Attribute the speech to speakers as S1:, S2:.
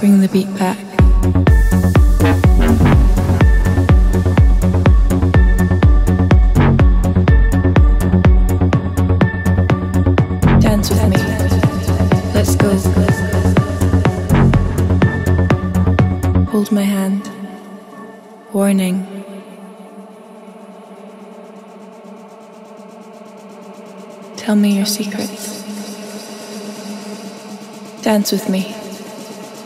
S1: Bring the beat back. Dance with me. Let's go. Hold my hand. Warning. Tell me your secrets. Dance with me.